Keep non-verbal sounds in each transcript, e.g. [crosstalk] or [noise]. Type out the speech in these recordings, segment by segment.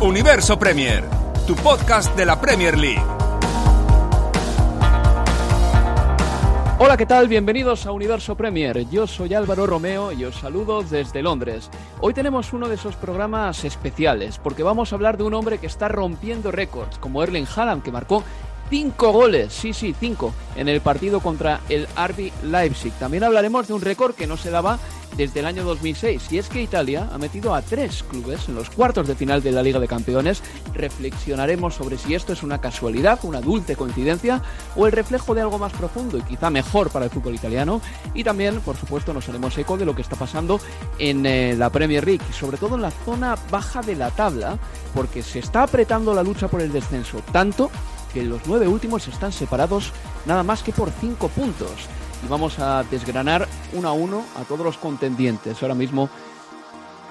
Universo Premier, tu podcast de la Premier League. Hola, ¿qué tal? Bienvenidos a Universo Premier. Yo soy Álvaro Romeo y os saludo desde Londres. Hoy tenemos uno de esos programas especiales porque vamos a hablar de un hombre que está rompiendo récords, como Erling Haaland, que marcó cinco goles, sí, sí, cinco, en el partido contra el RB Leipzig. También hablaremos de un récord que no se daba desde el año 2006 y es que Italia ha metido a tres clubes en los cuartos de final de la Liga de Campeones. Reflexionaremos sobre si esto es una casualidad, una dulce coincidencia o el reflejo de algo más profundo y quizá mejor para el fútbol italiano. Y también, por supuesto, nos haremos eco de lo que está pasando en eh, la Premier League, sobre todo en la zona baja de la tabla, porque se está apretando la lucha por el descenso tanto que los nueve últimos están separados nada más que por cinco puntos. Y vamos a desgranar uno a uno a todos los contendientes ahora mismo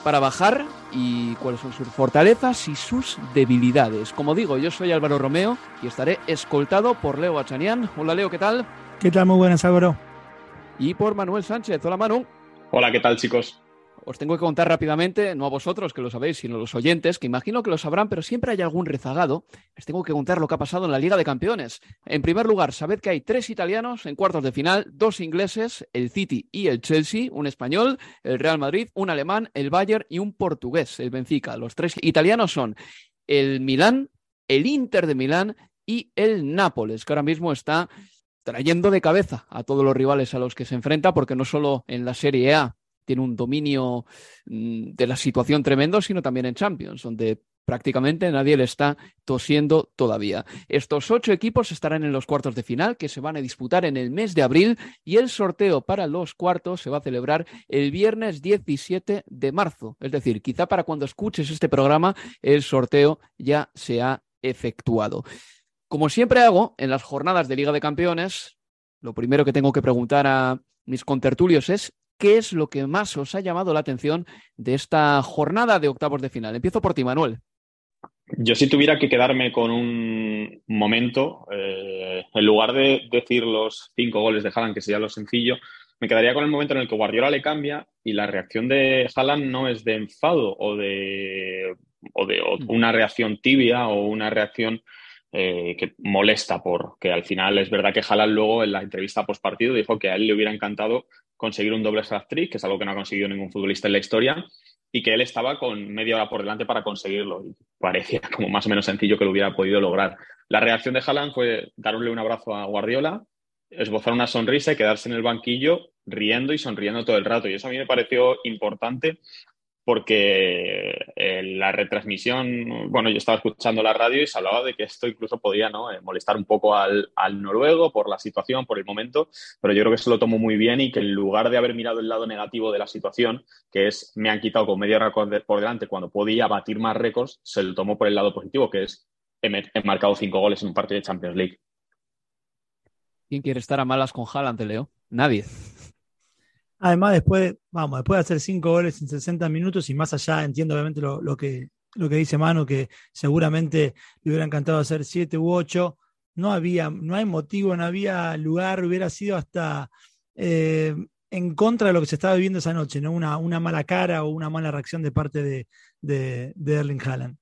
para bajar y cuáles son sus fortalezas y sus debilidades. Como digo, yo soy Álvaro Romeo y estaré escoltado por Leo Achanian. Hola Leo, ¿qué tal? ¿Qué tal? Muy buenas, Álvaro. Y por Manuel Sánchez. Hola Manu. Hola, ¿qué tal chicos? Os tengo que contar rápidamente, no a vosotros que lo sabéis, sino a los oyentes, que imagino que lo sabrán, pero siempre hay algún rezagado. Les tengo que contar lo que ha pasado en la Liga de Campeones. En primer lugar, sabed que hay tres italianos en cuartos de final, dos ingleses, el City y el Chelsea, un español, el Real Madrid, un alemán, el Bayern y un portugués, el Benfica. Los tres italianos son el Milán, el Inter de Milán y el Nápoles, que ahora mismo está trayendo de cabeza a todos los rivales a los que se enfrenta, porque no solo en la Serie A tiene un dominio mm, de la situación tremendo, sino también en Champions, donde prácticamente nadie le está tosiendo todavía. Estos ocho equipos estarán en los cuartos de final, que se van a disputar en el mes de abril, y el sorteo para los cuartos se va a celebrar el viernes 17 de marzo. Es decir, quizá para cuando escuches este programa, el sorteo ya se ha efectuado. Como siempre hago en las jornadas de Liga de Campeones, lo primero que tengo que preguntar a mis contertulios es ¿qué es lo que más os ha llamado la atención de esta jornada de octavos de final? Empiezo por ti, Manuel. Yo si tuviera que quedarme con un momento, eh, en lugar de decir los cinco goles de Haaland, que sería lo sencillo, me quedaría con el momento en el que Guardiola le cambia y la reacción de Haaland no es de enfado o de, o de mm. una reacción tibia o una reacción eh, que molesta porque al final es verdad que Haaland luego en la entrevista post partido dijo que a él le hubiera encantado conseguir un doble hat trick, que es algo que no ha conseguido ningún futbolista en la historia, y que él estaba con media hora por delante para conseguirlo. Y parecía [laughs] como más o menos sencillo que lo hubiera podido lograr. La reacción de Haaland fue darle un abrazo a Guardiola, esbozar una sonrisa y quedarse en el banquillo riendo y sonriendo todo el rato. Y eso a mí me pareció importante porque eh, la retransmisión, bueno, yo estaba escuchando la radio y se hablaba de que esto incluso podía. Eh, molestar un poco al, noruego por la situación, por el momento, pero yo creo que se lo tomó muy bien y que en lugar de haber mirado el lado negativo de la situación, que es me han quitado con media hora por delante cuando podía batir más récords, se lo tomó por el lado positivo, que es he, marcado cinco goles en un partido de Champions League. ¿Quién quiere estar a malas con Haaland, Leo? Nadie. Además, después, vamos, después de hacer cinco goles en 60 minutos y más allá, entiendo obviamente lo, que, lo que dice Manu, que seguramente le hubiera encantado hacer siete u ocho. No había, no hay motivo, no había lugar, hubiera sido hasta eh, en contra de lo que se estaba viviendo esa noche, ¿no? Una, una mala cara o una mala reacción de parte de, de, Erling Haaland.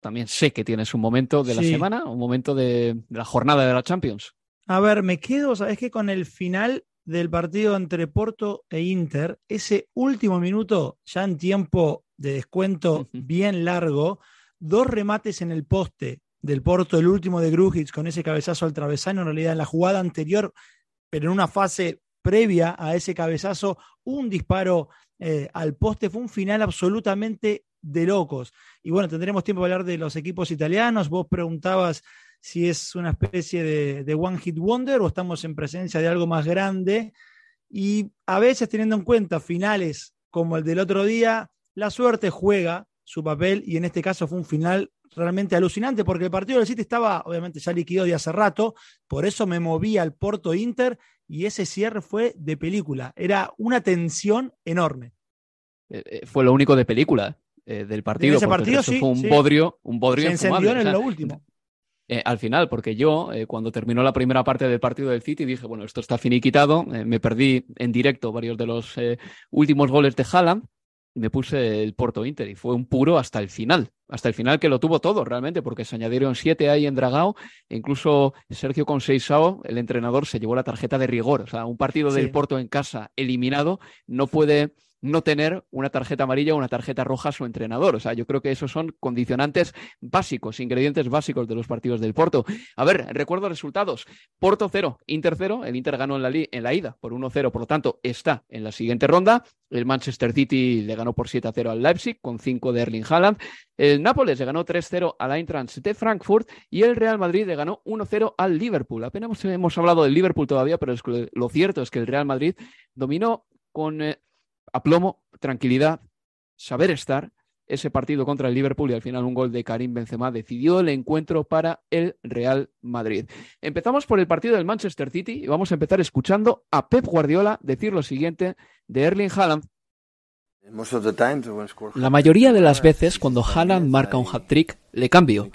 También sé que tienes un momento de la semana, un momento de, de la jornada de la Champions. A ver, me quedo, sabes que con el final del partido entre Porto e Inter, ese último minuto, ya en tiempo de descuento bien largo, dos remates en el poste del Porto, el último de Grujic con ese cabezazo al travesaño, en realidad en la jugada anterior, pero en una fase previa a ese cabezazo, un disparo eh, al poste, fue un final absolutamente de locos. Y bueno, tendremos tiempo para hablar de los equipos italianos. Vos preguntabas si es una especie de, de One Hit Wonder o estamos en presencia de algo más grande. Y a veces teniendo en cuenta finales como el del otro día, la suerte juega su papel y en este caso fue un final realmente alucinante porque el partido del City estaba obviamente ya liquidado de hace rato, por eso me moví al Porto Inter y ese cierre fue de película, era una tensión enorme. Eh, eh, fue lo único de película eh, del partido. ese partido sí, fue un bodrio, un bodrio Se encendió en lo último. Al final, porque yo, cuando terminó la primera parte del partido del City, dije, bueno, esto está finiquitado. me perdí en directo varios de los últimos goles de Haaland me puse el Porto Inter y fue un puro hasta el final, hasta el final que lo tuvo todo realmente, porque se añadieron siete ahí en Dragao, e incluso Sergio Conceizao, el entrenador, se llevó la tarjeta de rigor. O sea, un partido del Porto en casa eliminado no puede no tener una tarjeta amarilla o una tarjeta roja a su entrenador. O sea, yo creo que esos son condicionantes básicos, ingredientes básicos de los partidos del Porto. A ver, recuerdo resultados. Porto 0, Inter 0. El Inter ganó en la, en la ida por 1-0, por lo tanto está en la siguiente ronda. El Manchester City le ganó por 7-0 al Leipzig con 5 de Erling Haaland. El Nápoles le ganó 3-0 al Eintracht de Frankfurt y el Real Madrid le ganó 1-0 al Liverpool. Apenas hemos hablado del Liverpool todavía, pero lo cierto es que el Real Madrid dominó con eh, aplomo, tranquilidad, saber estar. Ese partido contra el Liverpool y al final un gol de Karim Benzema decidió el encuentro para el Real Madrid. Empezamos por el partido del Manchester City y vamos a empezar escuchando a Pep Guardiola decir lo siguiente de Erling Haaland la mayoría de las veces cuando Haaland marca un hat-trick, le cambio.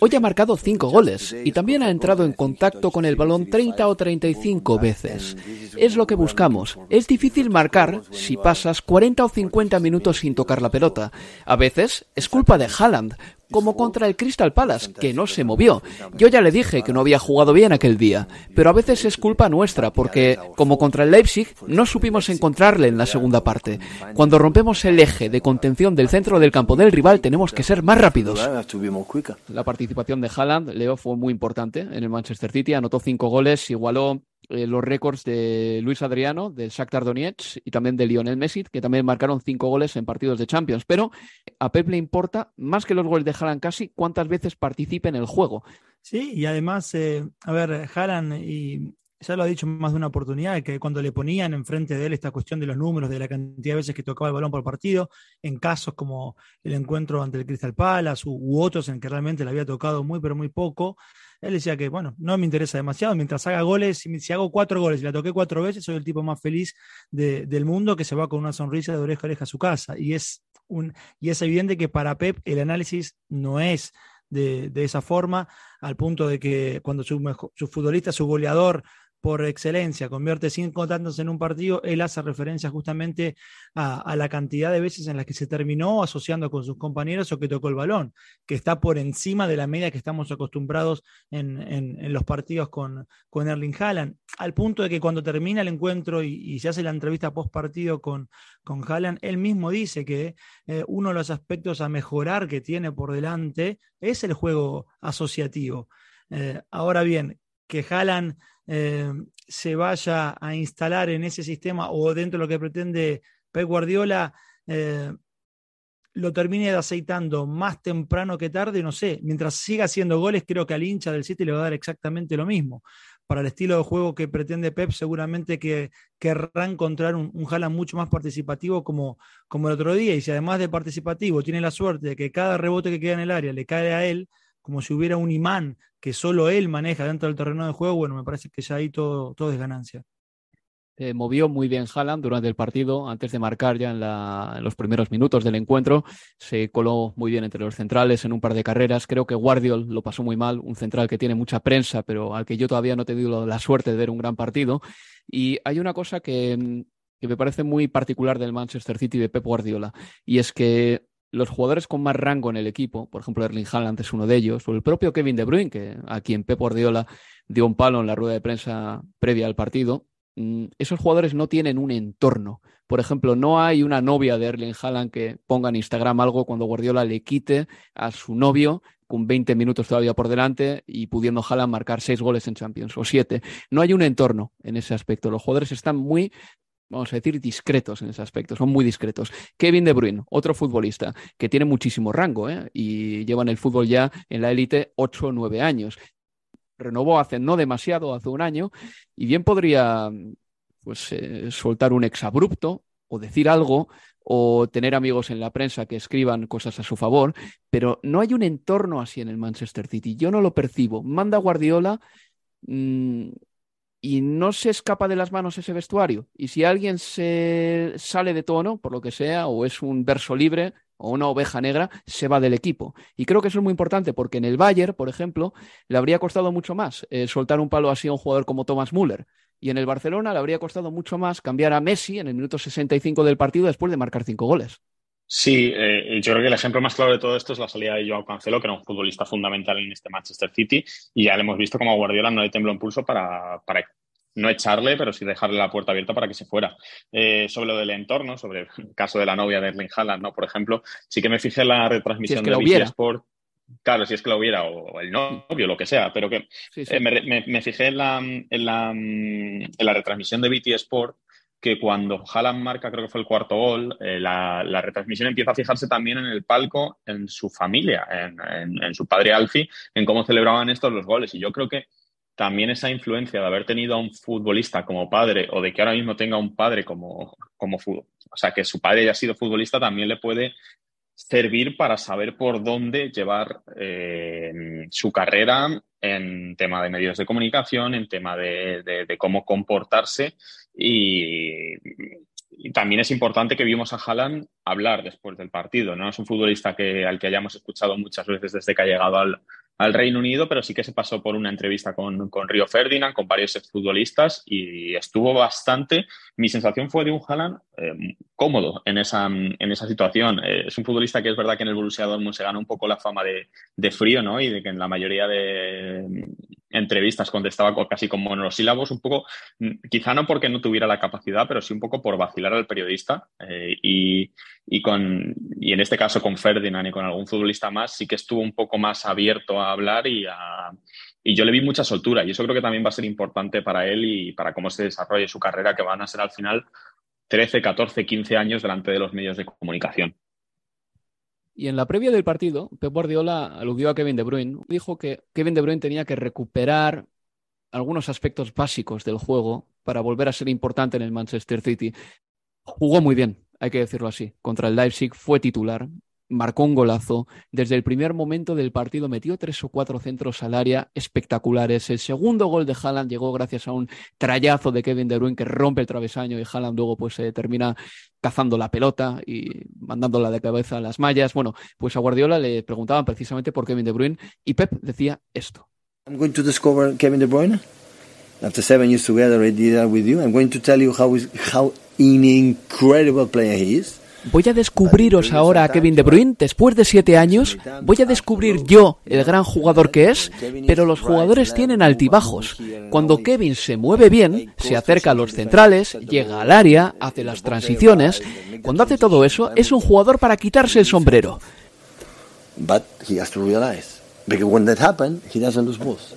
Hoy ha marcado cinco goles y también ha entrado en contacto con el balón 30 o 35 veces. Es lo que buscamos. Es difícil marcar si pasas 40 o 50 minutos sin tocar la pelota. A veces es culpa de Haaland, como contra el Crystal Palace, que no se movió. Yo ya le dije que no había jugado bien aquel día, pero a veces es culpa nuestra, porque, como contra el Leipzig, no supimos encontrarle en la segunda parte. Cuando rompemos el eje de contención del centro del campo del rival, tenemos que ser más rápidos. La participación de Haaland, Leo, fue muy importante en el Manchester City, anotó cinco goles, igualó eh, los récords de Luis Adriano, del Shakhtar Donetsk y también de Lionel Messi, que también marcaron cinco goles en partidos de Champions. Pero a Pep le importa, más que los goles de Haaland casi, cuántas veces participe en el juego. Sí, y además, eh, a ver, Haaland, y ya lo ha dicho más de una oportunidad, que cuando le ponían enfrente de él esta cuestión de los números, de la cantidad de veces que tocaba el balón por partido, en casos como el encuentro ante el Crystal Palace u otros en que realmente le había tocado muy, pero muy poco, él decía que, bueno, no me interesa demasiado, mientras haga goles, si, hago cuatro goles y la toqué cuatro veces, soy el tipo más feliz del mundo que se va con una sonrisa de oreja a oreja a su casa. Y es, un, y es evidente que para Pep el análisis no es de, esa forma, al punto de que cuando su, su futbolista, su goleador, por excelencia, convierte cinco tantos en un partido, él hace referencia justamente a, la cantidad de veces en las que se terminó asociando con sus compañeros o que tocó el balón, que está por encima de la media que estamos acostumbrados en, los partidos con, con, Erling Haaland, al punto de que cuando termina el encuentro y, se hace la entrevista post partido con, con Haaland, él mismo dice que eh, uno de los aspectos a mejorar que tiene por delante es el juego asociativo. Eh, ahora bien, que Haaland eh, se vaya a instalar en ese sistema o dentro de lo que pretende Pep Guardiola, eh, lo termine aceitando más temprano que tarde, no sé. Mientras siga haciendo goles, creo que al hincha del City le va a dar exactamente lo mismo. Para el estilo de juego que pretende Pep, seguramente que querrá encontrar un, un mucho más participativo como, como el otro día. Y si además de participativo tiene la suerte de que cada rebote que queda en el área le cae a él, como si hubiera un imán que solo él maneja dentro del terreno de juego, bueno, me parece que ya ahí todo, todo es ganancia. Eh, movió muy bien Haaland durante el partido, antes de marcar ya en, los primeros minutos del encuentro. Se coló muy bien entre los centrales en un par de carreras. Creo que Guardiol lo pasó muy mal, un central que tiene mucha prensa, pero al que yo todavía no he tenido la suerte de ver un gran partido. Y hay una cosa que, que me parece muy particular del Manchester City de Pep Guardiola, y es que los jugadores con más rango en el equipo, por ejemplo Erling Haaland es uno de ellos, o el propio Kevin De Bruyne, que a quien Pep Guardiola dio un palo en la rueda de prensa previa al partido, mm, esos jugadores no tienen un entorno. Por ejemplo, no hay una novia de Erling Haaland que ponga en Instagram algo cuando Guardiola le quite a su novio con 20 minutos todavía por delante y pudiendo Haaland marcar seis goles en Champions o siete. No hay un entorno en ese aspecto. Los jugadores están muy vamos a decir, discretos en ese aspecto, son muy discretos. Kevin De Bruyne, otro futbolista que tiene muchísimo rango ¿eh? y lleva en el fútbol ya en la élite 8 o 9 años. Renovó hace no demasiado, hace un año, y bien podría pues, eh, soltar un exabrupto o decir algo o tener amigos en la prensa que escriban cosas a su favor, pero no hay un entorno así en el Manchester City. Yo no lo percibo. Manda Guardiola mm, y no se escapa de las manos ese vestuario. Y si alguien se sale de tono, por lo que sea, o es un verso libre o una oveja negra, se va del equipo. Y creo que eso es muy importante porque en el Bayern, por ejemplo, le habría costado mucho más eh, soltar un palo así a un jugador como Thomas Müller. Y en el Barcelona le habría costado mucho más cambiar a Messi en el minuto 65 del partido después de marcar cinco goles. Sí, eh, yo creo que el ejemplo más claro de todo esto es la salida de Joao Cancelo, que era un futbolista fundamental en este Manchester City, y ya le hemos visto como Guardiola no le tembló en pulso para, para no echarle, pero sí dejarle la puerta abierta para que se fuera. Eh, sobre lo del entorno, sobre el caso de la novia de Erling Haaland, ¿no? Por ejemplo, sí que me fijé en la retransmisión de BT Sport Claro, si es que lo hubiera, o el novio, lo que sea, pero que eh, me, fijé en la, en, la, en la, retransmisión de BT Sport que cuando Haaland marca, creo que fue el cuarto gol, eh, la, retransmisión empieza a fijarse también en el palco, en su familia, en, en, su padre Alfie, en cómo celebraban estos los goles. Y yo creo que también esa influencia de haber tenido a un futbolista como padre o de que ahora mismo tenga un padre como, como fútbol, o sea, que su padre haya sido futbolista, también le puede servir para saber por dónde llevar eh, su carrera en tema de medios de comunicación, en tema de, cómo comportarse y, también es importante que vimos a Haaland hablar después del partido. No es un futbolista que, al que hayamos escuchado muchas veces desde que ha llegado al, al Reino Unido, pero sí que se pasó por una entrevista con, con Río Ferdinand, con varios exfutbolistas y estuvo bastante. Mi sensación fue de un Haaland eh, cómodo en esa, en esa situación. Eh, es un futbolista que es verdad que en el Borussia Dortmund se gana un poco la fama de, de, frío, ¿no? Y de que en la mayoría de entrevistas contestaba casi con monosílabos, un poco, quizá no porque no tuviera la capacidad, pero sí un poco por vacilar al periodista. Eh, y, y, con, y en este caso con Ferdinand y con algún futbolista más, sí que estuvo un poco más abierto a hablar y, a, y yo le vi mucha soltura. Y eso creo que también va a ser importante para él y para cómo se desarrolle su carrera, que van a ser al final 13, 14, 15 años delante de los medios de comunicación. Y en la previa del partido, Pep Guardiola aludió a Kevin De Bruyne. Dijo que Kevin De Bruyne tenía que recuperar algunos aspectos básicos del juego para volver a ser importante en el Manchester City. Jugó muy bien, hay que decirlo así. Contra el Leipzig fue titular, marcó un golazo. Desde el primer momento del partido metió tres o cuatro centros al área espectaculares. El segundo gol de Haaland llegó gracias a un trayazo de Kevin De Bruyne que rompe el travesaño y Haaland luego pues se termina cazando la pelota y mandándola de cabeza a las mallas. Bueno, pues a Guardiola le preguntaban precisamente por Kevin De Bruyne y Pep decía esto. I'm going to discover Kevin De Bruyne. After seven years together, I did with you. I'm going to tell you how, how an incredible player he is. Voy a descubriros ahora a Kevin De Bruyne después de siete años. Voy a descubrir yo el gran jugador que es, pero los jugadores tienen altibajos. Cuando Kevin se mueve bien, se acerca a los centrales, llega al área, hace las transiciones. Cuando hace todo eso, es un jugador para quitarse el sombrero. But he has to realize, because when that happens, he doesn't lose balls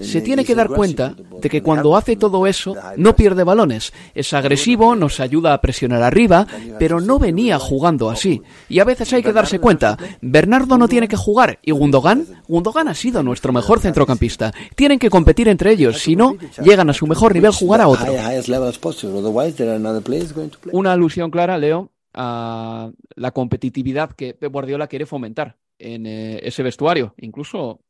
se tiene que dar cuenta de que cuando hace todo eso no pierde balones. Es agresivo, nos ayuda a presionar arriba, pero no venía jugando así. Y a veces hay que darse cuenta, Bernardo no tiene que jugar y Gundogan, Gundogan ha sido nuestro mejor centrocampista. Tienen que competir entre ellos, si no, llegan a su mejor nivel jugar a otro. Una alusión clara, Leo, a la competitividad que Guardiola quiere fomentar en eh, ese vestuario. Incluso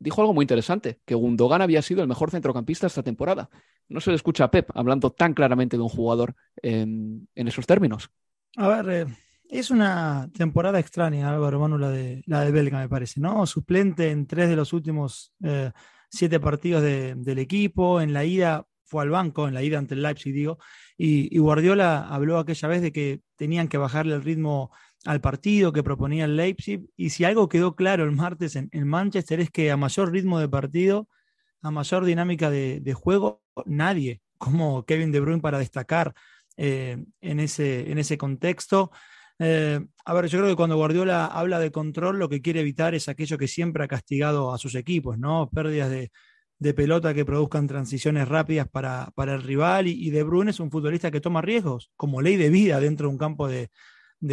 dijo algo muy interesante, que Gundogan había sido el mejor centrocampista esta temporada. No se le escucha a Pep hablando tan claramente de un jugador en, esos términos. A ver, eh, es una temporada extraña, Álvaro Manu, la de, la de Belga, me parece, ¿no? Suplente en tres de los últimos eh, siete partidos del equipo, en la ida fue al banco, en la ida ante el Leipzig, digo, y, y Guardiola habló aquella vez de que tenían que bajarle el ritmo al partido que proponía el Leipzig. Y si algo quedó claro el martes en, Manchester es que a mayor ritmo de partido, a mayor dinámica de, juego, nadie como Kevin De Bruyne para destacar en, ese, en ese contexto. a ver, yo creo que cuando Guardiola habla de control, lo que quiere evitar es aquello que siempre ha castigado a sus equipos, ¿no? Pérdidas de, de pelota que produzcan transiciones rápidas para, para el rival y, De Bruyne es un futbolista que toma riesgos como ley de vida dentro de un campo de,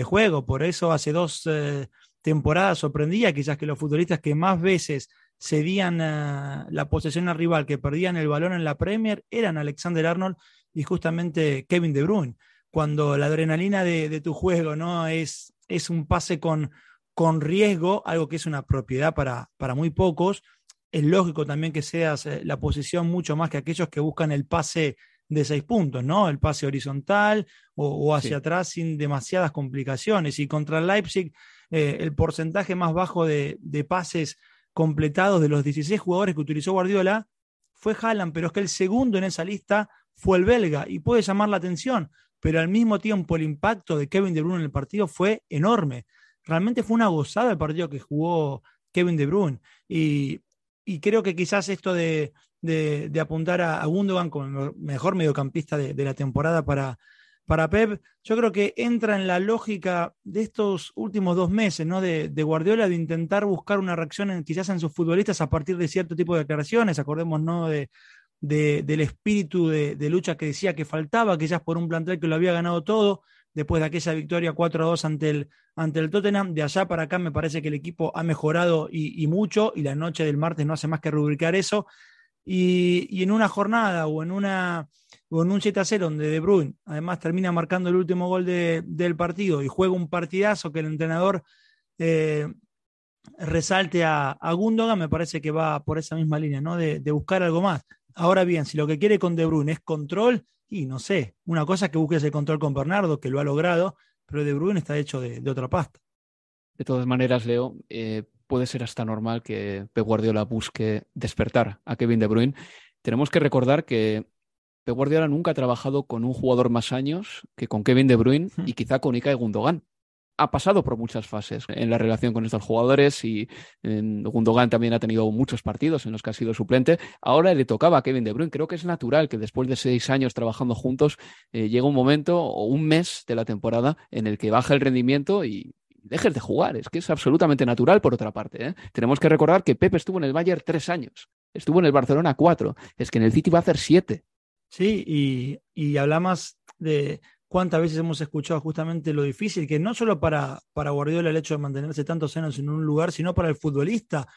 juego. Por eso hace dos eh, temporadas sorprendía quizás que los futbolistas que más veces cedían eh, la posesión al rival, que perdían el balón en la Premier, eran Alexander Arnold y justamente Kevin De Bruyne. Cuando la adrenalina de, tu juego no es, es un pase con, con riesgo, algo que es una propiedad para, para muy pocos, es lógico también que seas eh, la posición mucho más que aquellos que buscan el pase de seis puntos, ¿no? El pase horizontal o, hacia atrás sin demasiadas complicaciones. Y contra el Leipzig, eh, el porcentaje más bajo de, pases completados de los 16 jugadores que utilizó Guardiola fue Haaland, pero es que el segundo en esa lista fue el belga y puede llamar la atención, pero al mismo tiempo el impacto de Kevin De Bruyne en el partido fue enorme. Realmente fue una gozada el partido que jugó Kevin De Bruyne y y creo que quizás esto de, apuntar a, Gundogan como el mejor mediocampista de, la temporada para, para Pep, yo creo que entra en la lógica de estos últimos dos meses, ¿no? De, Guardiola, de intentar buscar una reacción quizás en sus futbolistas a partir de cierto tipo de declaraciones, acordemos, ¿no? De, del espíritu de, lucha que decía que faltaba, quizás por un plantel que lo había ganado todo, después de aquella victoria 4 a 2 ante el, ante el Tottenham. De allá para acá me parece que el equipo ha mejorado y, mucho, y la noche del martes no hace más que rubricar eso. Y, en una jornada o en, una, o en un 7 a 0 donde De Bruyne además termina marcando el último gol del partido y juega un partidazo que el entrenador eh, resalte a, a, Gundogan, me parece que va por esa misma línea, ¿no? De, de buscar algo más. Ahora bien, si lo que quiere con De Bruyne es control, y no sé, una cosa es que busques el control con Bernardo, que lo ha logrado, pero De Bruyne está hecho de, otra pasta. De todas maneras, Leo, eh, puede ser hasta normal que Pep Guardiola busque despertar a Kevin De Bruyne. Tenemos que recordar que Pep Guardiola nunca ha trabajado con un jugador más años que con Kevin De Bruyne y quizá con Ika Gundogan ha pasado por muchas fases en la relación con estos jugadores y Gundogan también ha tenido muchos partidos en los que ha sido suplente. Ahora le tocaba a Kevin De Bruyne. Creo que es natural que después de seis años trabajando juntos eh, llegue un momento o un mes de la temporada en el que baja el rendimiento y dejes de jugar. Es que es absolutamente natural por otra parte. ¿eh? Tenemos que recordar que Pepe estuvo en el Bayern tres años, estuvo en el Barcelona cuatro, es que en el City va a hacer siete. Sí, y, y hablamos de, cuántas veces hemos escuchado justamente lo difícil que no solo para, para Guardiola el hecho de mantenerse tantos años en un lugar, sino para el futbolista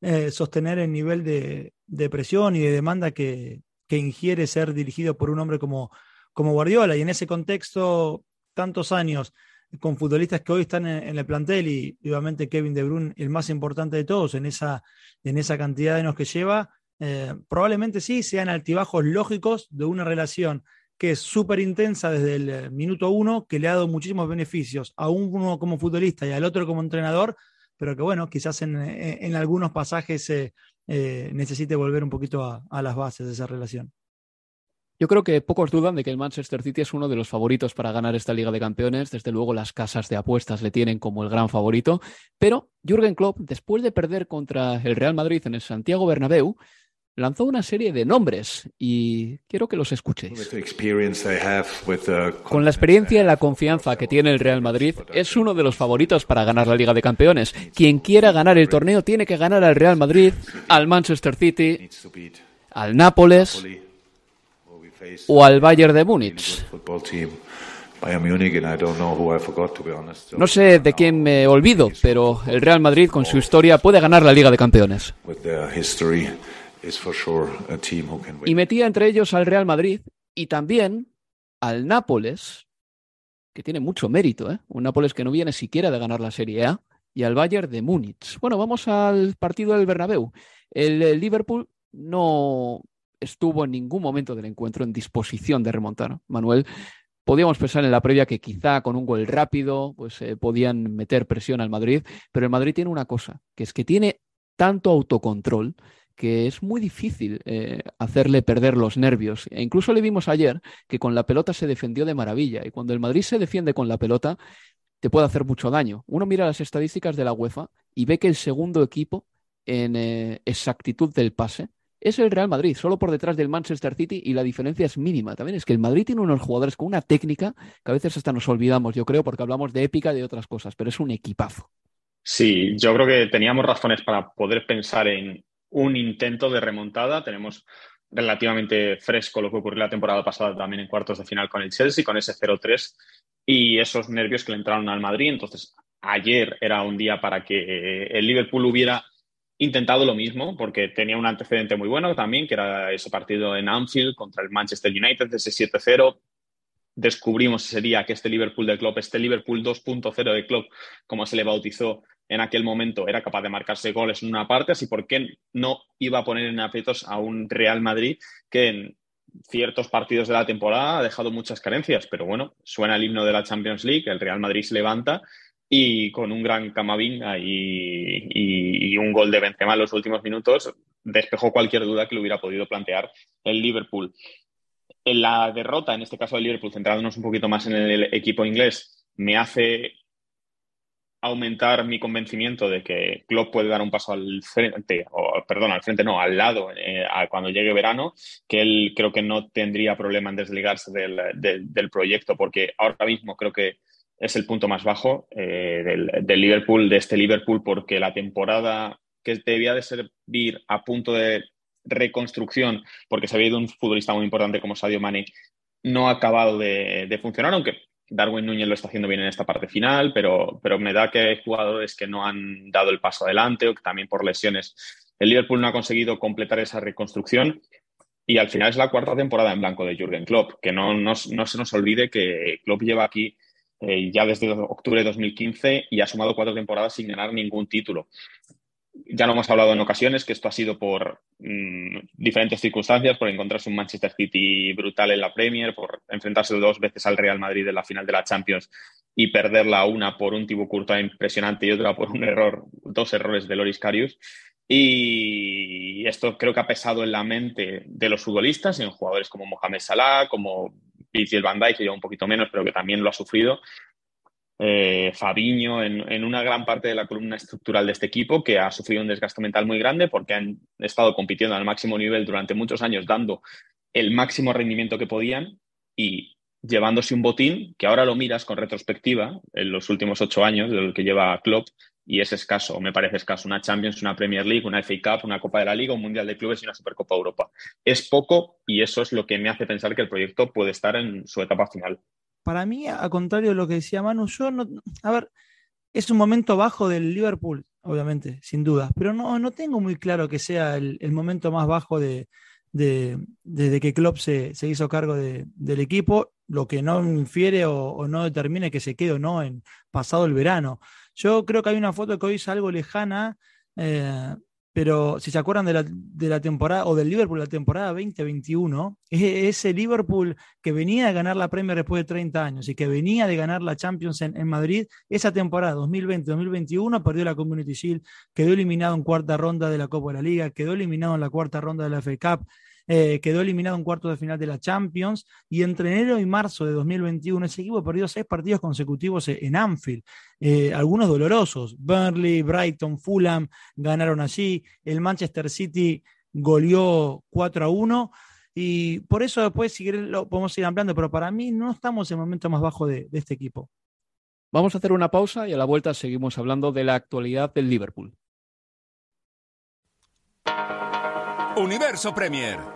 eh, sostener el nivel de, presión y de demanda que, ingiere ser dirigido por un hombre como, como Guardiola. Y en ese contexto, tantos años con futbolistas que hoy están en, el plantel y, obviamente Kevin De Bruyne, el más importante de todos en esa, en esa cantidad de años que lleva, eh, probablemente sí sean altibajos lógicos de una relación que es súper intensa desde el eh, minuto uno, que le ha dado muchísimos beneficios a uno como futbolista y al otro como entrenador, pero que bueno, quizás en, eh, algunos pasajes eh, necesite volver un poquito a, las bases de esa relación. Yo creo que pocos dudan de que el Manchester City es uno de los favoritos para ganar esta Liga de Campeones. Desde luego las casas de apuestas le tienen como el gran favorito. Pero Jürgen Klopp, después de perder contra el Real Madrid en el Santiago Bernabéu, lanzó una serie de nombres y quiero que los escuchéis. Con la experiencia y la confianza que tiene el Real Madrid, es uno de los favoritos para ganar la Liga de Campeones. Quien quiera ganar el torneo tiene que ganar al Real Madrid, al Manchester City, al Nápoles o al Bayern de Múnich. No sé de quién me olvido, pero el Real Madrid con su historia puede ganar la Liga de Campeones. Y metía entre ellos al Real Madrid y también al Nápoles, que tiene mucho mérito, ¿eh? un Nápoles que no viene siquiera de ganar la Serie A, y al Bayern de Múnich. Bueno, vamos al partido del Bernabéu. El, Liverpool no estuvo en ningún momento del encuentro en disposición de remontar. Manuel, podíamos pensar en la previa que quizá con un gol rápido pues eh, podían meter presión al Madrid, pero el Madrid tiene una cosa, que es que tiene tanto autocontrol que es muy difícil eh, hacerle perder los nervios. E incluso le vimos ayer que con la pelota se defendió de maravilla y cuando el Madrid se defiende con la pelota te puede hacer mucho daño. Uno mira las estadísticas de la UEFA y ve que el segundo equipo en eh, exactitud del pase es el Real Madrid, solo por detrás del Manchester City y la diferencia es mínima. También es que el Madrid tiene unos jugadores con una técnica que a veces hasta nos olvidamos, yo creo, porque hablamos de épica y de otras cosas, pero es un equipazo. Sí, yo creo que teníamos razones para poder pensar en un intento de remontada. Tenemos relativamente fresco lo que ocurrió la temporada pasada también en cuartos de final con el Chelsea, con ese 0-3 y esos nervios que le entraron al Madrid. Entonces, ayer era un día para que el Liverpool hubiera intentado lo mismo, porque tenía un antecedente muy bueno también, que era ese partido en Anfield contra el Manchester United, ese 7-0 descubrimos ese día que este Liverpool de Klopp, este Liverpool 2.0 de Klopp, como se le bautizó en aquel momento, era capaz de marcarse goles en una parte, así por qué no iba a poner en aprietos a un Real Madrid que en ciertos partidos de la temporada ha dejado muchas carencias, pero bueno, suena el himno de la Champions League, el Real Madrid se levanta y con un gran Camavinga y, y, un gol de Benzema en los últimos minutos despejó cualquier duda que le hubiera podido plantear el Liverpool. En la derrota, en este caso del Liverpool, centrándonos un poquito más en el equipo inglés, me hace aumentar mi convencimiento de que Klopp puede dar un paso al frente, o perdón, al frente no, al lado eh, cuando llegue verano, que él creo que no tendría problema en desligarse del, proyecto, porque ahora mismo creo que es el punto más bajo eh, del, Liverpool, de este Liverpool, porque la temporada que debía de servir a punto de reconstrucción, porque se había ido un futbolista muy importante como Sadio Mane, no ha acabado de, funcionar, aunque Darwin Núñez lo está haciendo bien en esta parte final, pero, pero me da que hay jugadores que no han dado el paso adelante o también por lesiones. El Liverpool no ha conseguido completar esa reconstrucción y al final es la cuarta temporada en blanco de Jürgen Klopp, que no, no, se nos olvide que Klopp lleva aquí eh, ya desde octubre de 2015 y ha sumado cuatro temporadas sin ganar ningún título ya lo hemos hablado en ocasiones, que esto ha sido por mm, diferentes circunstancias, por encontrarse un Manchester City brutal en la Premier, por enfrentarse dos veces al Real Madrid en la final de la Champions y perderla una por un Thibaut Courtois impresionante y otra por un error, dos errores de Loris Karius. Y esto creo que ha pesado en la mente de los futbolistas, en jugadores como Mohamed Salah, como Virgil van Dijk, que lleva un poquito menos, pero que también lo ha sufrido. Eh, Fabiño, en, una gran parte de la columna estructural de este equipo, que ha sufrido un desgaste mental muy grande porque han estado compitiendo al máximo nivel durante muchos años, dando el máximo rendimiento que podían y llevándose un botín que ahora lo miras con retrospectiva en los últimos ocho años de lo que lleva Klopp y es escaso, me parece escaso, una Champions, una Premier League, una FA Cup, una Copa de la Liga, un Mundial de Clubes y una Supercopa Europa. Es poco y eso es lo que me hace pensar que el proyecto puede estar en su etapa final para mí, a contrario de lo que decía Manu, yo no, a ver, es un momento bajo del Liverpool, obviamente, sin duda, pero no, no tengo muy claro que sea el, momento más bajo de, desde que Klopp se, hizo cargo del equipo, lo que no infiere o, no determine que se quede o no en pasado el verano. Yo creo que hay una foto que hoy es algo lejana, eh, pero si se acuerdan de la, de la, temporada o del Liverpool la temporada 2021, ese Liverpool que venía de ganar la Premier después de 30 años y que venía de ganar la Champions en, en Madrid, esa temporada 2020-2021 perdió la Community Shield, quedó eliminado en cuarta ronda de la Copa de la Liga, quedó eliminado en la cuarta ronda de la FA Cup, eh, quedó eliminado en cuarto de final de la Champions y entre enero y marzo de 2021 ese equipo perdió seis partidos consecutivos en Anfield, eh, algunos dolorosos. Burnley, Brighton, Fulham ganaron allí, el Manchester City goleó 4 a 1. Y por eso después, si quieren, lo podemos ir ampliando, pero para mí no estamos en el momento más bajo de, de este equipo. Vamos a hacer una pausa y a la vuelta seguimos hablando de la actualidad del Liverpool. Universo Premier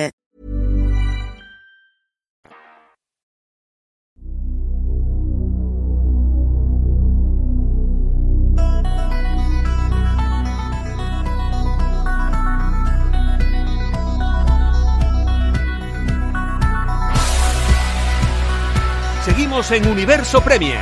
Seguimos en Universo Premier.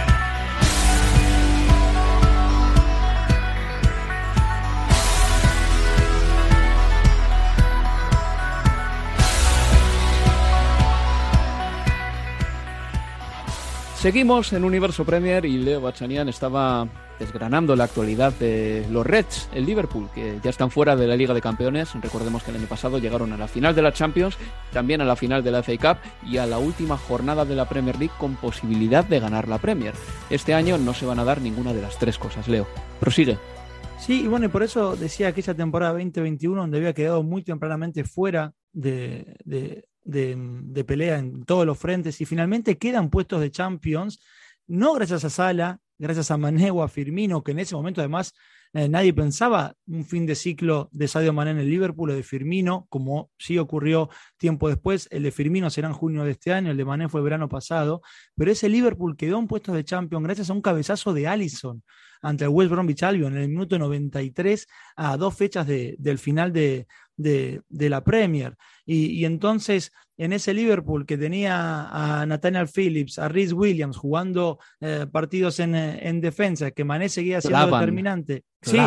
Seguimos en Universo Premier y Leo Bachanian estaba desgranando la actualidad de los Reds, el Liverpool, que ya están fuera de la Liga de Campeones. Recordemos que el año pasado llegaron a la final de la Champions, también a la final de la FA Cup y a la última jornada de la Premier League con posibilidad de ganar la Premier. Este año no se van a dar ninguna de las tres cosas, Leo. Prosigue. Sí, y bueno, y por eso decía aquella temporada 2021 donde había quedado muy tempranamente fuera de, de, de, de, pelea en todos los frentes y finalmente quedan puestos de Champions, no gracias a Sala, gracias a Manego, a Firmino, que en ese momento además eh, nadie pensaba un fin de ciclo de Sadio Mané en el Liverpool o de Firmino, como sí ocurrió tiempo después. El de Firmino será en junio de este año, el de Mané fue verano pasado, pero ese Liverpool quedó en puestos de Champions gracias a un cabezazo de Allison ante el West Bromwich Albion en el minuto 93 a dos fechas de, del final de, de, de la Premier. Y, y, entonces, en ese Liverpool que tenía a Nathaniel Phillips, a Rhys Williams jugando eh, partidos en, en, defensa, que Mané seguía siendo determinante. Sí,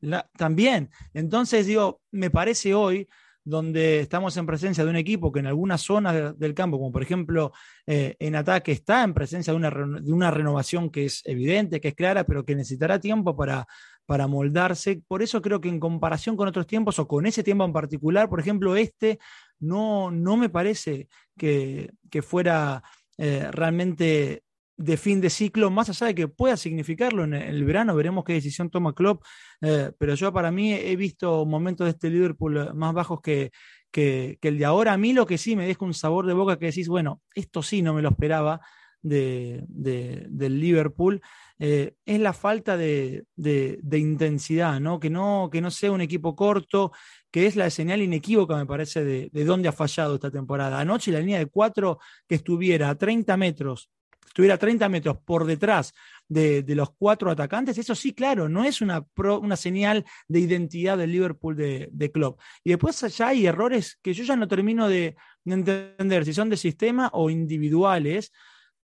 la, también. Entonces, digo, me parece hoy donde estamos en presencia de un equipo que en algunas zonas de, del campo, como por ejemplo eh, en ataque, está en presencia de una, de una renovación que es evidente, que es clara, pero que necesitará tiempo para, para moldarse. Por eso creo que en comparación con otros tiempos o con ese tiempo en particular, por ejemplo, este no, no me parece que, que fuera eh, realmente de fin de ciclo, más allá de que pueda significarlo en el verano, veremos qué decisión toma Klopp, eh, pero yo para mí he visto momentos de este Liverpool más bajos que, que, el de ahora. A mí lo que sí me deja un sabor de boca que decís, bueno, esto sí no me lo esperaba de, del Liverpool, eh, es la falta de, de, intensidad, ¿no? Que, ¿no? que no sea un equipo corto, que es la señal inequívoca, me parece, de, de dónde ha fallado esta temporada. Anoche la línea de cuatro que estuviera a 30 metros estuviera 30 metros por detrás de, de, los cuatro atacantes, eso sí, claro, no es una, una señal de identidad del Liverpool de, de. Y después allá hay errores que yo ya no termino de entender si son de sistema o individuales.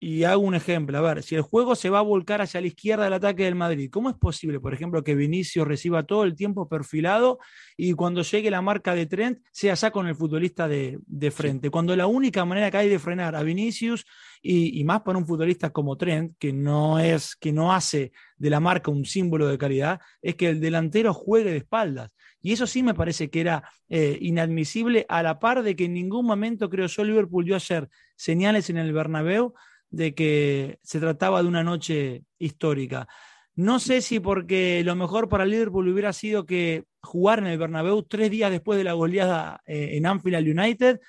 Y hago un ejemplo, a ver, si el juego se va a volcar hacia la izquierda del ataque del Madrid, ¿cómo es posible, por ejemplo, que Vinicius reciba todo el tiempo perfilado y cuando llegue la marca de Trent sea ya con el futbolista de, de frente? Sí. Cuando la única manera que hay de frenar a Vinicius y, y, más para un futbolista como Trent, que no es, que no hace de la marca un símbolo de calidad, es que el delantero juegue de espaldas. Y eso sí me parece que era eh, inadmisible, a la par de que en ningún momento, creo yo, Liverpool dio ayer señales en el Bernabéu de que se trataba de una noche histórica. No sé si porque lo mejor para Liverpool hubiera sido que jugar en el Bernabéu tres días después de la goleada eh, en Anfield United,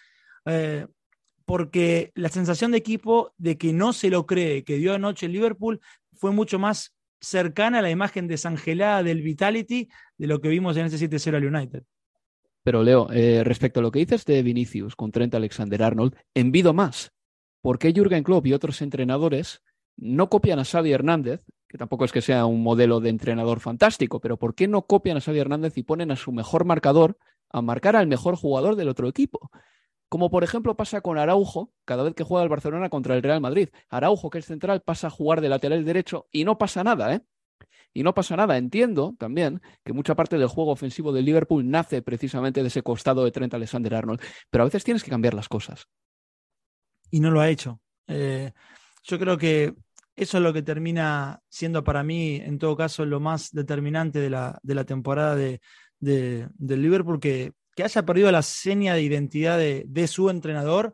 eh, porque la sensación de equipo de que no se lo cree, que dio anoche el Liverpool, fue mucho más cercana a la imagen desangelada del Vitality de lo que vimos en ese 7-0 al United. Pero Leo, eh, respecto a lo que dices de Vinicius con Trent Alexander-Arnold, envido más. ¿Por qué Jürgen Klopp y otros entrenadores no copian a Xavi Hernández, que tampoco es que sea un modelo de entrenador fantástico, pero ¿por qué no copian a Xavi Hernández y ponen a su mejor marcador a marcar al mejor jugador del otro equipo? Como por ejemplo pasa con Araujo cada vez que juega el Barcelona contra el Real Madrid. Araujo, que es central, pasa a jugar de lateral derecho y no pasa nada, ¿eh? Y no pasa nada. Entiendo también que mucha parte del juego ofensivo del Liverpool nace precisamente de ese costado de Trent Alexander Arnold, pero a veces tienes que cambiar las cosas. Y no lo ha hecho. Eh, yo creo que eso es lo que termina siendo para mí, en todo caso, lo más determinante de la, de la temporada de, de, del Liverpool, que, que, haya perdido la seña de identidad de, de su entrenador.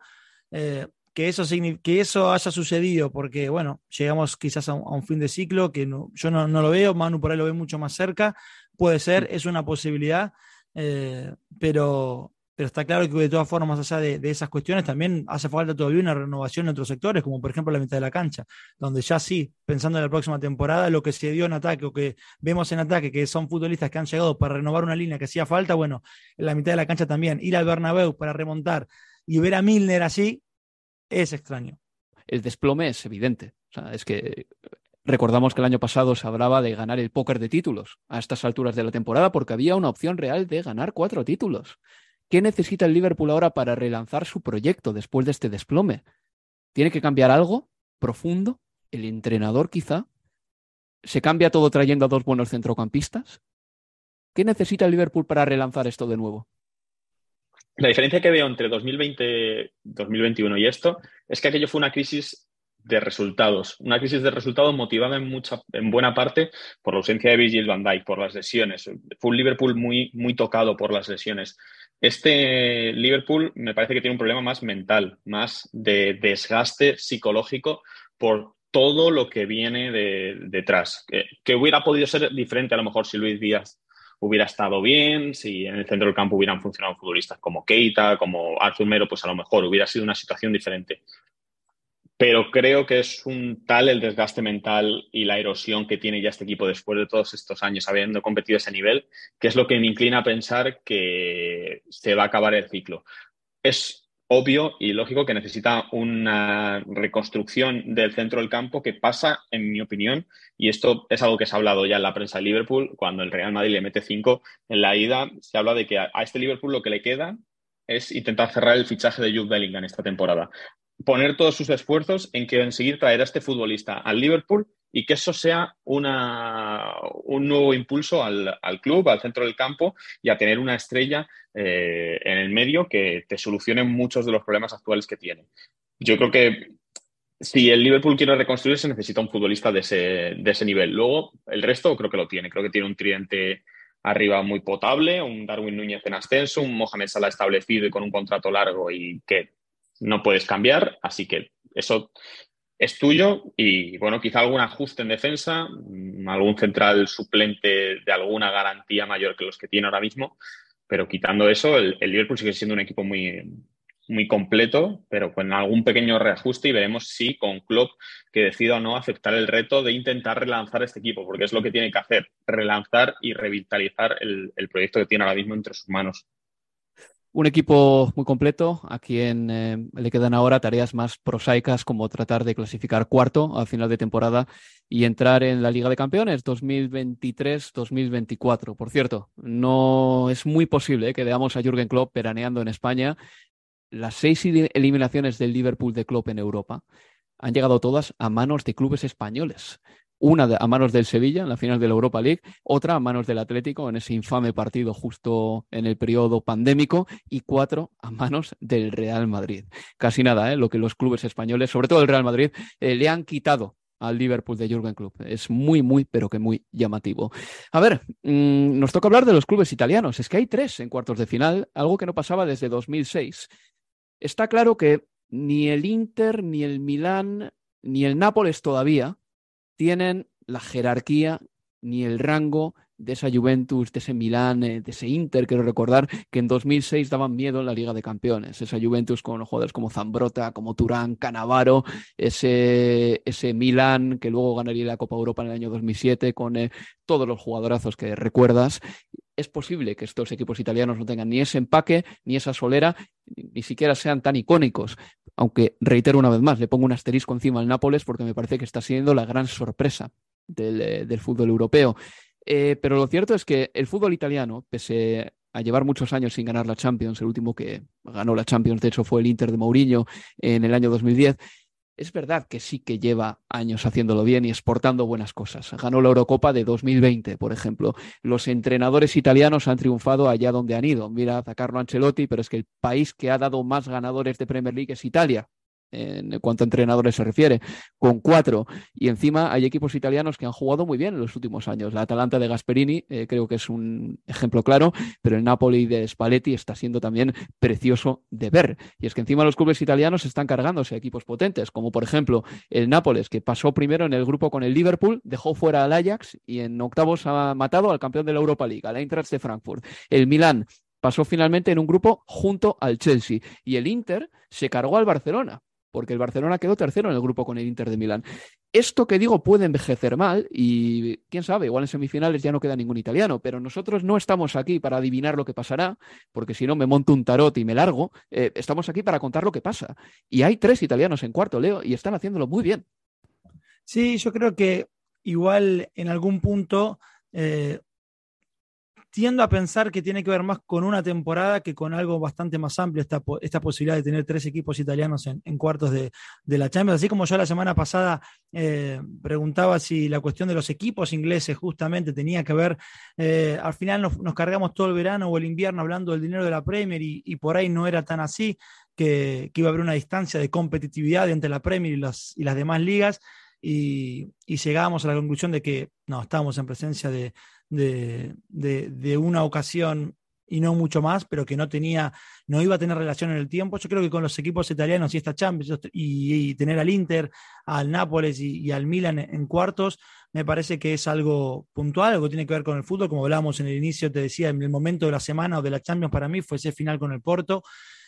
Eh, que eso, que eso haya sucedido, porque bueno, llegamos quizás a un, fin de ciclo que no, yo no, no, lo veo, Manu por ahí lo ve mucho más cerca, puede ser, es una posibilidad, eh, pero, pero está claro que de todas formas, más allá de, de, esas cuestiones, también hace falta todavía una renovación en otros sectores, como por ejemplo la mitad de la cancha, donde ya sí, pensando en la próxima temporada, lo que se dio en ataque o que vemos en ataque, que son futbolistas que han llegado para renovar una línea que hacía falta, bueno, en la mitad de la cancha también, ir al Bernabéu para remontar y ver a Milner así, es extraño. El desplome es evidente. O sea, es que recordamos que el año pasado se hablaba de ganar el póker de títulos a estas alturas de la temporada porque había una opción real de ganar cuatro títulos. ¿Qué necesita el Liverpool ahora para relanzar su proyecto después de este desplome? ¿Tiene que cambiar algo profundo? ¿El entrenador quizá? ¿Se cambia todo trayendo a dos buenos centrocampistas? ¿Qué necesita el Liverpool para relanzar esto de nuevo? La diferencia que veo entre 2020, 2021 y esto es que aquello fue una crisis de resultados, una crisis de resultados motivada en mucha, en buena parte por la ausencia de Virgil van Dijk, por las lesiones. Fue un Liverpool muy, muy tocado por las lesiones. Este Liverpool me parece que tiene un problema más mental, más de desgaste psicológico por todo lo que viene de, detrás. Que, que hubiera podido ser diferente a lo mejor si Luis Díaz hubiera estado bien, si en el centro del campo hubieran funcionado futbolistas como Keita, como Arthur Mero, pues a lo mejor hubiera sido una situación diferente. Pero creo que es un tal el desgaste mental y la erosión que tiene ya este equipo después de todos estos años habiendo competido a ese nivel, que es lo que me inclina a pensar que se va a acabar el ciclo. Es obvio y lógico que necesita una reconstrucción del centro del campo que pasa, en mi opinión, y esto es algo que se ha hablado ya en la prensa de Liverpool, cuando el Real Madrid le mete cinco en la ida, se habla de que a, este Liverpool lo que le queda es intentar cerrar el fichaje de Jude Bellingham esta temporada. Poner todos sus esfuerzos en conseguir traer a este futbolista al Liverpool y que eso sea una, un nuevo impulso al, al, club, al centro del campo y a tener una estrella eh, en el medio que te solucione muchos de los problemas actuales que tiene. Yo creo que si el Liverpool quiere reconstruirse, necesita un futbolista de ese, de ese nivel. Luego, el resto creo que lo tiene. Creo que tiene un tridente arriba muy potable, un Darwin Núñez en ascenso, un Mohamed Salah establecido y con un contrato largo y que no puedes cambiar. Así que eso es tuyo y, bueno, quizá algún ajuste en defensa, mm, algún central suplente de alguna garantía mayor que los que tiene ahora mismo, pero quitando eso, el, Liverpool sigue siendo un equipo muy, muy completo, pero con algún pequeño reajuste y veremos si con Klopp que decida o no aceptar el reto de intentar relanzar este equipo, porque es lo que tiene que hacer, relanzar y revitalizar el, el proyecto que tiene ahora mismo entre sus manos. Un equipo muy completo, a quien eh, le quedan ahora tareas más prosaicas como tratar de clasificar cuarto al final de temporada y entrar en la Liga de Campeones 2023-2024. Por cierto, no es muy posible que veamos a Jürgen Klopp peraneando en España. Las seis eliminaciones del Liverpool de Klopp en Europa han llegado todas a manos de clubes españoles una a manos del Sevilla en la final de la Europa League, otra a manos del Atlético en ese infame partido justo en el periodo pandémico y cuatro a manos del Real Madrid. Casi nada, ¿eh? lo que los clubes españoles, sobre todo el Real Madrid, eh, le han quitado al Liverpool de Jürgen Klopp. Es muy, muy, pero que muy llamativo. A ver, mmm, nos toca hablar de los clubes italianos. Es que hay tres en cuartos de final, algo que no pasaba desde 2006. Está claro que ni el Inter, ni el Milán, ni el Nápoles todavía tienen la jerarquía ni el rango de esa Juventus, de ese Milán, eh, de ese Inter, quiero recordar que en 2006 daban miedo en la Liga de Campeones. Esa Juventus con jugadores como Zambrota, como Turán, Canavaro, ese, ese Milán que luego ganaría la Copa Europa en el año 2007 con eh, todos los jugadorazos que recuerdas. Es posible que estos equipos italianos no tengan ni ese empaque, ni esa solera, ni siquiera sean tan icónicos. Aunque reitero una vez más, le pongo un asterisco encima al Nápoles porque me parece que está siendo la gran sorpresa del, eh, fútbol europeo. Eh, pero lo cierto es que el fútbol italiano, pese a llevar muchos años sin ganar la Champions, el último que ganó la Champions, de hecho, fue el Inter de Mourinho en el año 2010, es verdad que sí que lleva años haciéndolo bien y exportando buenas cosas. Ganó la Eurocopa de 2020, por ejemplo. Los entrenadores italianos han triunfado allá donde han ido. Mira a Carlo Ancelotti, pero es que el país que ha dado más ganadores de Premier League es Italia. En cuanto a entrenadores se refiere, con cuatro. Y encima hay equipos italianos que han jugado muy bien en los últimos años. La Atalanta de Gasperini eh, creo que es un ejemplo claro, pero el Napoli de Spalletti está siendo también precioso de ver. Y es que encima los clubes italianos están cargándose a equipos potentes, como por ejemplo el Nápoles, que pasó primero en el grupo con el Liverpool, dejó fuera al Ajax y en octavos ha matado al campeón de la Europa League, al Eintracht de Frankfurt. El Milán pasó finalmente en un grupo junto al Chelsea y el Inter se cargó al Barcelona porque el Barcelona quedó tercero en el grupo con el Inter de Milán. Esto que digo puede envejecer mal y quién sabe, igual en semifinales ya no queda ningún italiano, pero nosotros no estamos aquí para adivinar lo que pasará, porque si no me monto un tarot y me largo, eh, estamos aquí para contar lo que pasa. Y hay tres italianos en cuarto, Leo, y están haciéndolo muy bien. Sí, yo creo que igual en algún punto eh, tiendo a pensar que tiene que ver más con una temporada que con algo bastante más amplio, esta, esta posibilidad de tener tres equipos italianos en, cuartos de, la Champions. Así como yo la semana pasada eh, preguntaba si la cuestión de los equipos ingleses justamente tenía que ver, eh, al final nos, cargamos todo el verano o el invierno hablando del dinero de la Premier y, por ahí no era tan así, que, iba a haber una distancia de competitividad entre la Premier y, y las demás ligas. Y, y llegábamos a la conclusión de que no, estábamos en presencia de, de, una ocasión y no mucho más, pero que no tenía, no iba a tener relación en el tiempo. Yo creo que con los equipos italianos y esta Champions y, tener al Inter, al Nápoles y, al Milan en, cuartos, me parece que es algo puntual, algo que tiene que ver con el fútbol, como hablábamos en el inicio, te decía, en el momento de la semana o de la Champions para mí fue ese final con el Porto.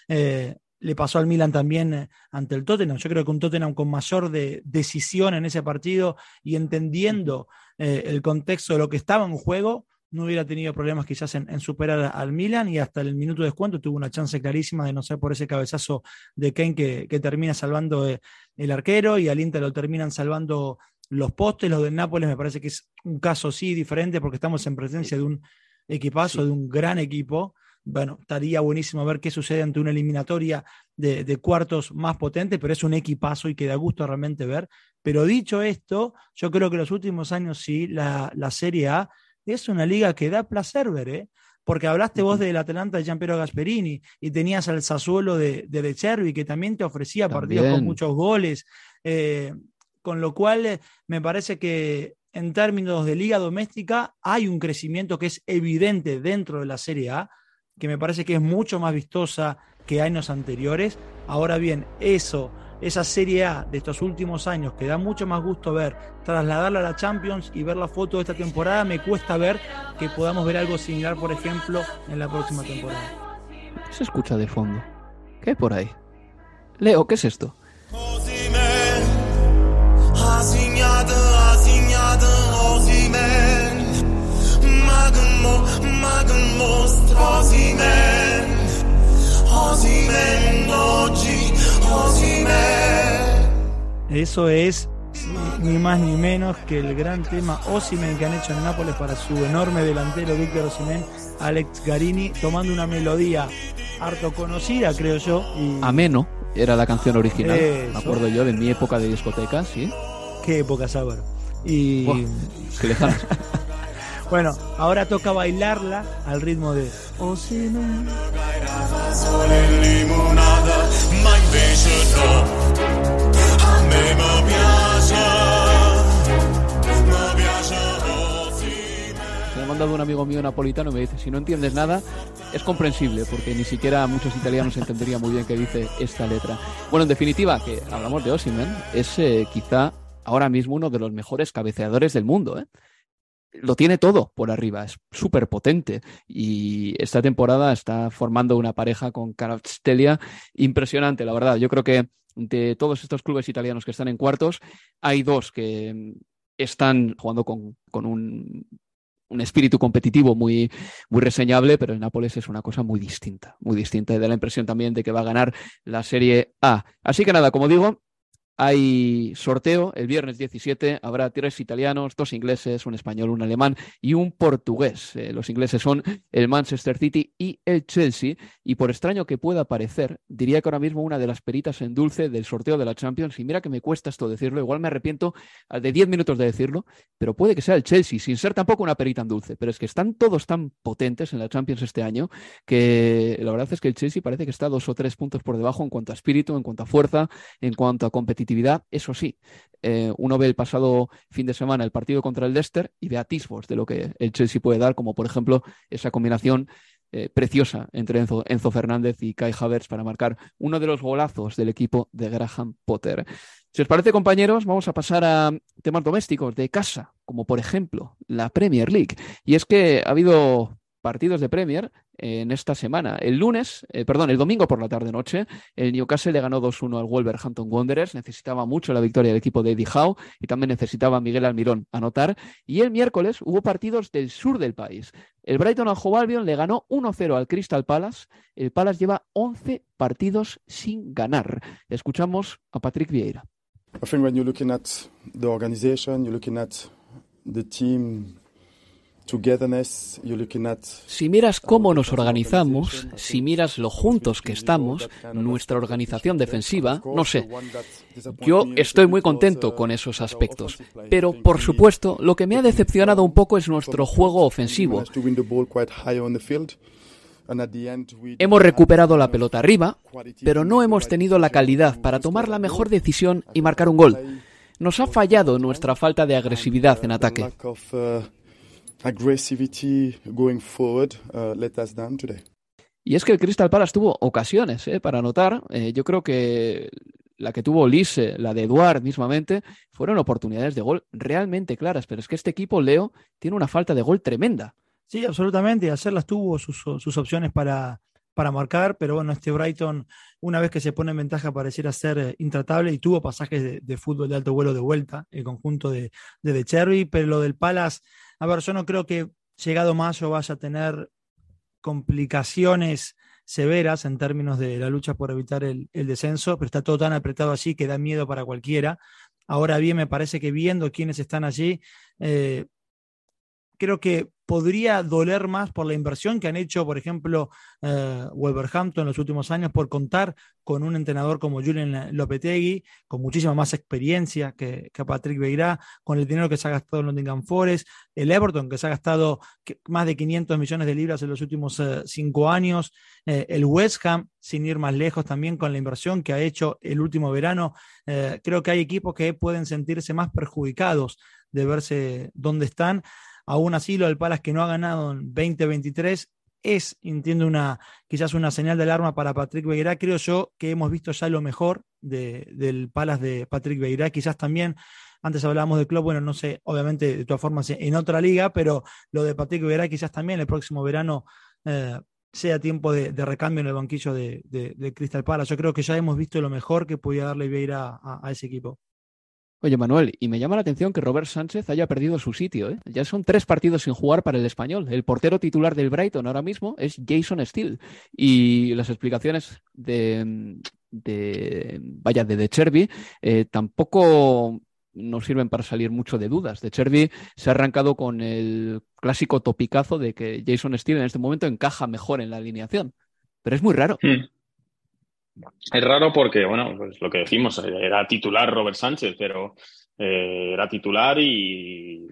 Eh, le pasó al Milan también eh, ante el Tottenham. Yo creo que un Tottenham con mayor de, decisión en ese partido y entendiendo eh, el contexto de lo que estaba en juego, no hubiera tenido problemas quizás en, superar al Milan y hasta el minuto de descuento tuvo una chance clarísima de no ser por ese cabezazo de Kane que, termina salvando eh, el arquero y al Inter lo terminan salvando los postes. Los del Nápoles me parece que es un caso sí diferente porque estamos en presencia de un equipazo, de un gran equipo bueno, estaría buenísimo ver qué sucede ante una eliminatoria de, cuartos más potente, pero es un equipazo y que da gusto realmente ver. Pero dicho esto, yo creo que los últimos años sí, la, Serie A es una liga que da placer ver, ¿eh? Porque hablaste vos del Atlanta de Gianpiero Gasperini y tenías al Sassuolo de, de, Cervi, que también te ofrecía partidos con muchos goles. Eh, con lo cual, eh, me parece que en términos de liga doméstica hay un crecimiento que es evidente dentro de la Serie A que me parece que es mucho más vistosa que años anteriores. Ahora bien, eso, esa Serie A de estos últimos años que da mucho más gusto ver, trasladarla a la Champions y ver la foto de esta temporada, me cuesta ver que podamos ver algo similar, por ejemplo, en la próxima temporada. Se escucha de fondo. ¿Qué hay por ahí? Leo, ¿qué es esto? Eso es ni más ni menos que el gran tema Osimen que han hecho en Nápoles para su enorme delantero Víctor Osimen, Alex Garini, tomando una melodía harto conocida, creo yo. Y... Ameno era la canción original, me acuerdo yo de mi época de discoteca, ¿sí? Qué época, Sábado. Y. qué lejanas. Bueno, ahora toca bailarla al ritmo de Me ha mandado un amigo mío napolitano y me dice, si no entiendes nada, es comprensible, porque ni siquiera muchos italianos entenderían muy bien qué dice esta letra. Bueno, en definitiva, que hablamos de Osimen, es eh, quizá ahora mismo uno de los mejores cabeceadores del mundo, ¿eh? Lo tiene todo por arriba, es súper potente y esta temporada está formando una pareja con Caravstelia impresionante, la verdad. Yo creo que de todos estos clubes italianos que están en cuartos, hay dos que están jugando con, un, espíritu competitivo muy, muy reseñable, pero el Nápoles es una cosa muy distinta, muy distinta y da la impresión también de que va a ganar la Serie A. Así que nada, como digo, Hay sorteo el viernes 17. Habrá tres italianos, dos ingleses, un español, un alemán y un portugués. Eh, los ingleses son el Manchester City y el Chelsea. Y por extraño que pueda parecer, diría que ahora mismo una de las peritas en dulce del sorteo de la Champions, y mira que me cuesta esto decirlo, igual me arrepiento de 10 minutos de decirlo, pero puede que sea el Chelsea, sin ser tampoco una perita en dulce. Pero es que están todos tan potentes en la Champions este año que la verdad es que el Chelsea parece que está dos o tres puntos por debajo en cuanto a espíritu, en cuanto a fuerza, en cuanto a competitividad eso sí, eh, uno ve el pasado fin de semana el partido contra el Leicester y ve atisbos de lo que el Chelsea puede dar, como por ejemplo esa combinación eh, preciosa entre Enzo, Fernández y Kai Havertz para marcar uno de los golazos del equipo de Graham Potter. Si os parece, compañeros, vamos a pasar a temas domésticos de casa, como por ejemplo la Premier League. Y es que ha habido partidos de Premier en esta semana. El lunes, eh, perdón, el domingo por la tarde-noche, el Newcastle le ganó 2-1 al Wolverhampton Wanderers. Necesitaba mucho la victoria del equipo de Eddie Howe y también necesitaba Miguel Almirón anotar. Y el miércoles hubo partidos del sur del país. El Brighton Hove Albion le ganó 1-0 al Crystal Palace. El Palace lleva 11 partidos sin ganar. Escuchamos a Patrick Vieira. I think when you're looking at the organization, you're looking at the team si miras cómo nos organizamos, si miras lo juntos que estamos, nuestra organización defensiva, no sé. Yo estoy muy contento con esos aspectos, pero por supuesto lo que me ha decepcionado un poco es nuestro juego ofensivo. Hemos recuperado la pelota arriba, pero no hemos tenido la calidad para tomar la mejor decisión y marcar un gol. Nos ha fallado nuestra falta de agresividad en ataque aggressivity going forward uh, let us down today. Y es que el Crystal Palace tuvo ocasiones eh, para anotar. Eh, yo creo que la que tuvo Lise, la de Eduard mismamente, fueron oportunidades de gol realmente claras. Pero es que este equipo, Leo, tiene una falta de gol tremenda. Sí, absolutamente. Hacerlas tuvo sus, sus opciones para, para marcar, pero bueno, este Brighton, una vez que se pone en ventaja, pareciera ser eh, intratable y tuvo pasajes de, fútbol de alto vuelo de vuelta, el conjunto de, de, de Cherry, pero lo del Palace a ver, yo no creo que llegado mayo vaya a tener complicaciones severas en términos de la lucha por evitar el, descenso, pero está todo tan apretado allí que da miedo para cualquiera. Ahora bien, me parece que viendo quiénes están allí, eh, creo que podría doler más por la inversión que han hecho, por ejemplo, eh, Wolverhampton en los últimos años por contar con un entrenador como Julian Lopetegui, con muchísima más experiencia que, Patrick Beirá, con el dinero que se ha gastado en Nottingham Forest, el Everton que se ha gastado más de 500 millones de libras en los últimos eh, cinco años, eh, el West Ham, sin ir más lejos también con la inversión que ha hecho el último verano. creo que hay equipos que pueden sentirse más perjudicados de verse dónde están. Aún así, lo del Palace que no ha ganado en 2023 es, entiendo, una, quizás una señal de alarma para Patrick Beirá. Creo yo que hemos visto ya lo mejor del Palace de Patrick Beirá. Quizás también, antes hablábamos de club, bueno, no sé, obviamente de todas formas en otra liga, pero lo de Patrick Beirá quizás también el próximo verano eh, sea tiempo de, recambio en el banquillo de, Crystal Palace. Yo creo que ya hemos visto lo mejor que podía darle Beirá a ese equipo. Oye, Manuel, y me llama la atención que Robert Sánchez haya perdido su sitio. ¿eh? Ya son tres partidos sin jugar para el español. El portero titular del Brighton ahora mismo es Jason Steele. Y las explicaciones de, de vaya, de De Cherby eh, tampoco nos sirven para salir mucho de dudas. De Cherby se ha arrancado con el clásico topicazo de que Jason Steele en este momento encaja mejor en la alineación. Pero es muy raro. Es raro porque, bueno, pues lo que decimos, era titular Robert Sánchez, pero eh, era titular y,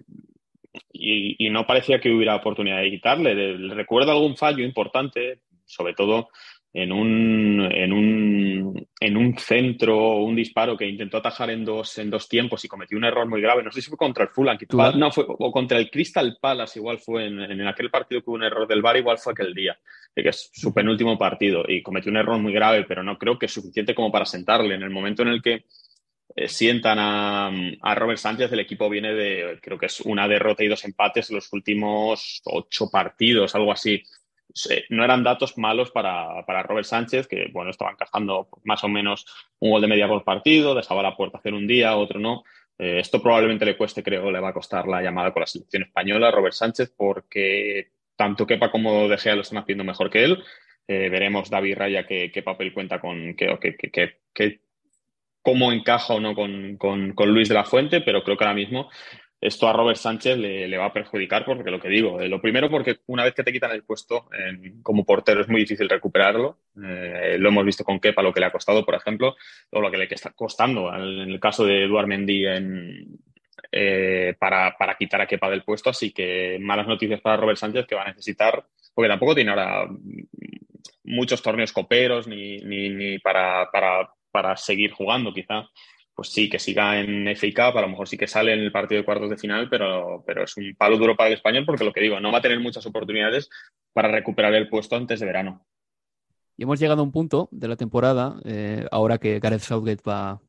y, no parecía que hubiera oportunidad de quitarle. Recuerdo algún fallo importante, sobre todo en un, en un, en un centro, un disparo que intentó atajar en dos, en dos tiempos y cometió un error muy grave. No sé si fue contra el Fulham, no, fue, o contra el Crystal Palace, igual fue en, en, aquel partido que hubo un error del VAR, igual fue aquel día, que es su penúltimo partido, y cometió un error muy grave, pero no creo que es suficiente como para sentarle. En el momento en el que eh, sientan a, a, Robert Sánchez, el equipo viene de, creo que es una derrota y dos empates en los últimos ocho partidos, algo así no eran datos malos para, Robert Sánchez, que bueno, estaba encajando más o menos un gol de media por partido, dejaba la puerta hacer un día, otro no. Eh, esto probablemente le cueste, creo, le va a costar la llamada con la selección española a Robert Sánchez, porque tanto Kepa como De lo están haciendo mejor que él. Eh, veremos David Raya qué, papel cuenta con, qué, qué, cómo encaja o no con, con, Luis de la Fuente, pero creo que ahora mismo esto a Robert Sánchez le, va a perjudicar porque lo que digo, eh, lo primero porque una vez que te quitan el puesto como portero es muy difícil recuperarlo. Eh, lo hemos visto con Kepa, lo que le ha costado, por ejemplo, o lo que le está costando en el caso de Eduard Mendy en, eh, para, para, quitar a Kepa del puesto. Así que malas noticias para Robert Sánchez que va a necesitar, porque tampoco tiene ahora muchos torneos coperos ni, ni, para, para, para seguir jugando, quizá pues sí, que siga en FA Cup, a lo mejor sí que sale en el partido de cuartos de final, pero, pero es un palo duro para el español porque lo que digo, no va a tener muchas oportunidades para recuperar el puesto antes de verano. Y hemos llegado a un punto de la temporada, eh, ahora que Gareth Southgate va,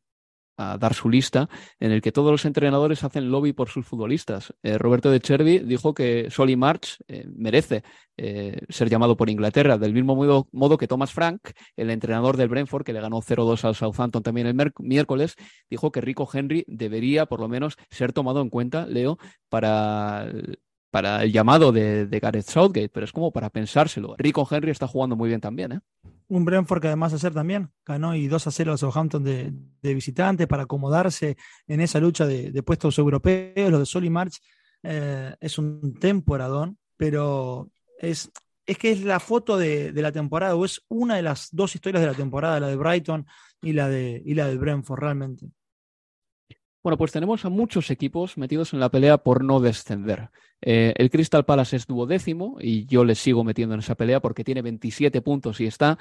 a dar su lista, en el que todos los entrenadores hacen lobby por sus futbolistas. Eh, Roberto de Chervi dijo que Solly March eh, merece eh, ser llamado por Inglaterra, del mismo modo, modo, que Thomas Frank, el entrenador del Brentford, que le ganó 0-2 al Southampton también el miércoles, dijo que Rico Henry debería por lo menos ser tomado en cuenta, Leo, para para el llamado de, de, Gareth Southgate, pero es como para pensárselo. Rico Henry está jugando muy bien también, ¿eh? Un Brentford que además ayer también ganó y 2 a 0 a Southampton de, de visitante para acomodarse en esa lucha de, puestos europeos. Lo de Sol y March eh, es un temporadón, pero es, es que es la foto de, la temporada, o es una de las dos historias de la temporada, la de Brighton y la de, y la de Brentford realmente. Bueno, pues tenemos a muchos equipos metidos en la pelea por no descender. Eh, el Crystal Palace es duodécimo y yo le sigo metiendo en esa pelea porque tiene 27 puntos y está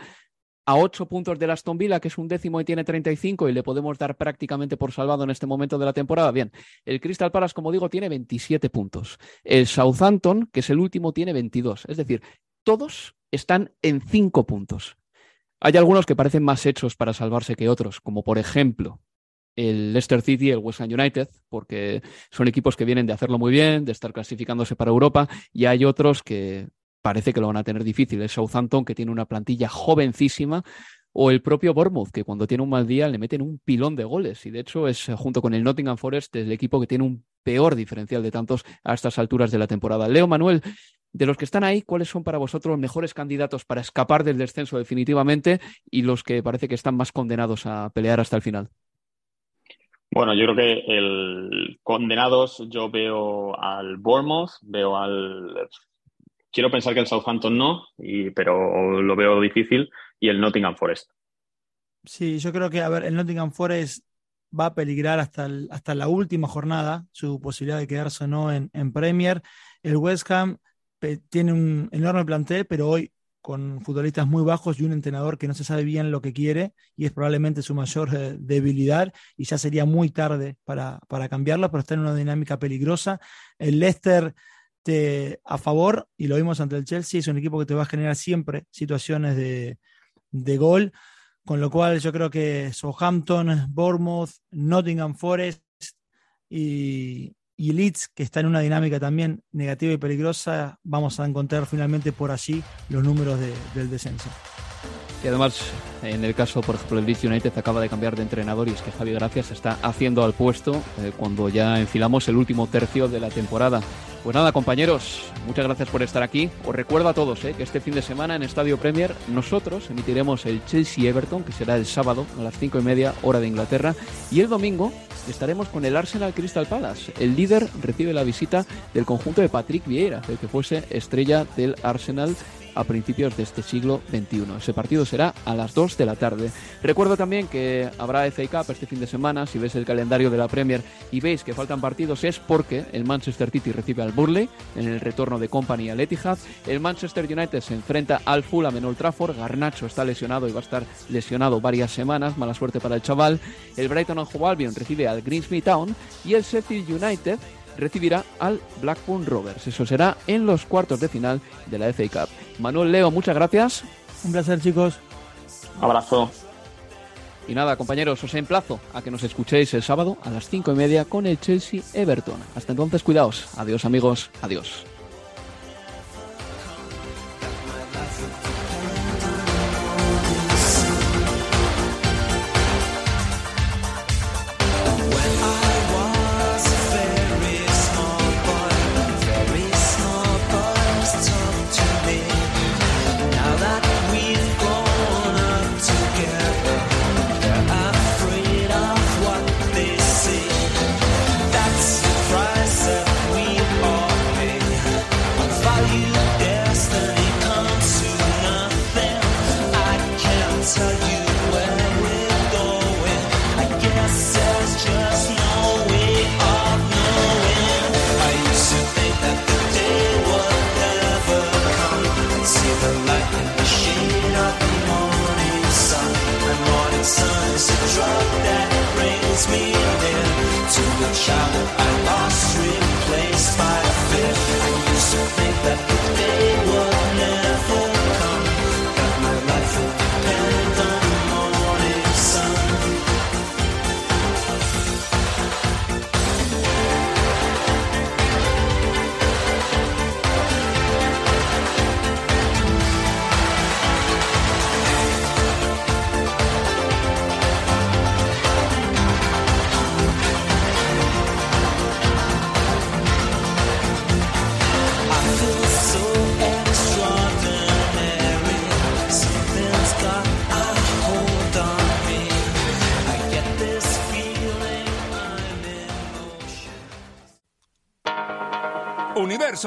a 8 puntos del Aston Villa, que es un décimo y tiene 35 y le podemos dar prácticamente por salvado en este momento de la temporada. Bien, el Crystal Palace, como digo, tiene 27 puntos. El Southampton, que es el último, tiene 22. Es decir, todos están en 5 puntos. Hay algunos que parecen más hechos para salvarse que otros, como por ejemplo el Leicester City y el West Ham United, porque son equipos que vienen de hacerlo muy bien, de estar clasificándose para Europa, y hay otros que parece que lo van a tener difícil. El Southampton, que tiene una plantilla jovencísima, o el propio Bournemouth, que cuando tiene un mal día le meten un pilón de goles. Y de hecho es, junto con el Nottingham Forest, el equipo que tiene un peor diferencial de tantos a estas alturas de la temporada. Leo Manuel, de los que están ahí, ¿cuáles son para vosotros los mejores candidatos para escapar del descenso definitivamente y los que parece que están más condenados a pelear hasta el final? Bueno, yo creo que el condenados yo veo al Bournemouth, veo al quiero pensar que el Southampton no, y, pero lo veo difícil, y el Nottingham Forest. Sí, yo creo que, a ver, el Nottingham Forest va a peligrar hasta, hasta la última jornada su posibilidad de quedarse o no en, en Premier. El West Ham tiene un enorme plantel, pero hoy con futbolistas muy bajos y un entrenador que no se sabe bien lo que quiere y es probablemente su mayor eh, debilidad y ya sería muy tarde para, para cambiarlo, pero está en una dinámica peligrosa. El Leicester te, a favor, y lo vimos ante el Chelsea, es un equipo que te va a generar siempre situaciones de, de gol, con lo cual yo creo que Southampton, Bournemouth, Nottingham Forest y, y Leeds, que está en una dinámica también negativa y peligrosa, vamos a encontrar finalmente por allí los números del descenso. Y además, en el caso, por ejemplo, el Leeds United acaba de cambiar de entrenador y es que Javi Gracias está haciendo al puesto eh, cuando ya enfilamos el último tercio de la temporada. Pues nada, compañeros, muchas gracias por estar aquí. Os recuerdo a todos eh, que este fin de semana en Estadio Premier nosotros emitiremos el Chelsea-Everton, que será el sábado a las cinco y media hora de Inglaterra, y el domingo estaremos con el Arsenal Crystal Palace. El líder recibe la visita del conjunto de Patrick Vieira, el que fuese estrella del Arsenal a principios de este siglo XXI. Ese partido será a las 2 de la tarde. Recuerdo también que habrá FA Cup este fin de semana. Si ves el calendario de la Premier y veis que faltan partidos es porque el Manchester City recibe al Burley en el retorno de Company al Etihad. El Manchester United se enfrenta al Fulham en Old Trafford. Garnacho está lesionado y va a estar lesionado varias semanas. Mala suerte para el chaval. El Brighton and Hove Albion recibe al Greensmith Town y el Sheffield United recibirá al Blackburn Rovers. Eso será en los cuartos de final de la FA Cup. Manuel Leo, muchas gracias. Un placer, chicos. Abrazo. Y nada, compañeros, os emplazo a que nos escuchéis el sábado a las cinco y media con el Chelsea Everton. Hasta entonces, cuidaos. Adiós, amigos. Adiós.